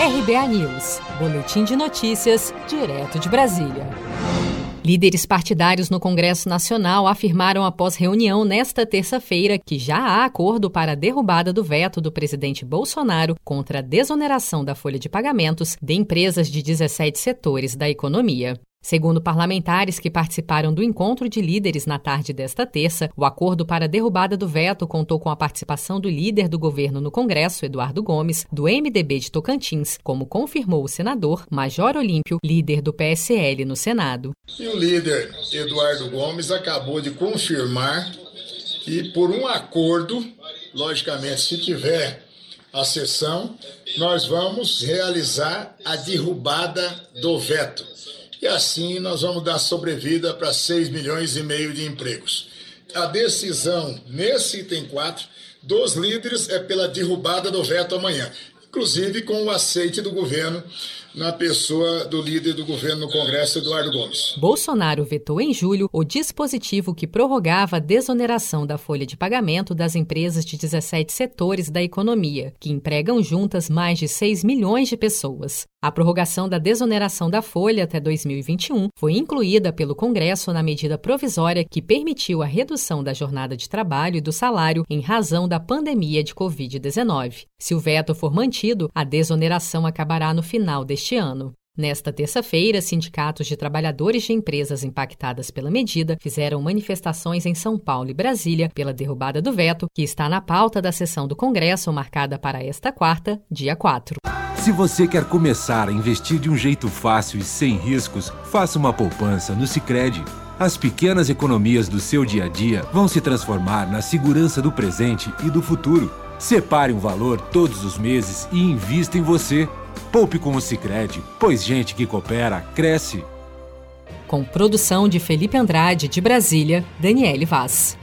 RBA News, Boletim de Notícias, direto de Brasília. Líderes partidários no Congresso Nacional afirmaram após reunião nesta terça-feira que já há acordo para a derrubada do veto do presidente Bolsonaro contra a desoneração da folha de pagamentos de empresas de 17 setores da economia. Segundo parlamentares que participaram do encontro de líderes na tarde desta terça, o acordo para a derrubada do veto contou com a participação do líder do governo no Congresso, Eduardo Gomes, do MDB de Tocantins, como confirmou o senador Major Olímpio, líder do PSL no Senado. E o líder Eduardo Gomes acabou de confirmar que, por um acordo, logicamente, se tiver a sessão, nós vamos realizar a derrubada do veto e assim nós vamos dar sobrevida para 6 milhões e meio de empregos. A decisão nesse item 4 dos líderes é pela derrubada do veto amanhã, inclusive com o aceite do governo na pessoa do líder do governo no Congresso, Eduardo Gomes. Bolsonaro vetou em julho o dispositivo que prorrogava a desoneração da folha de pagamento das empresas de 17 setores da economia, que empregam juntas mais de 6 milhões de pessoas. A prorrogação da desoneração da folha até 2021 foi incluída pelo Congresso na medida provisória que permitiu a redução da jornada de trabalho e do salário em razão da pandemia de Covid-19. Se o veto for mantido, a desoneração acabará no final deste deste ano. Nesta terça-feira, sindicatos de trabalhadores de empresas impactadas pela medida fizeram manifestações em São Paulo e Brasília pela derrubada do veto, que está na pauta da sessão do Congresso marcada para esta quarta, dia 4. Se você quer começar a investir de um jeito fácil e sem riscos, faça uma poupança no Sicredi. As pequenas economias do seu dia a dia vão se transformar na segurança do presente e do futuro. Separe um valor todos os meses e invista em você. Poupe com o Sicredi, pois gente que coopera cresce. Com produção de Felipe Andrade de Brasília, Daniele Vaz.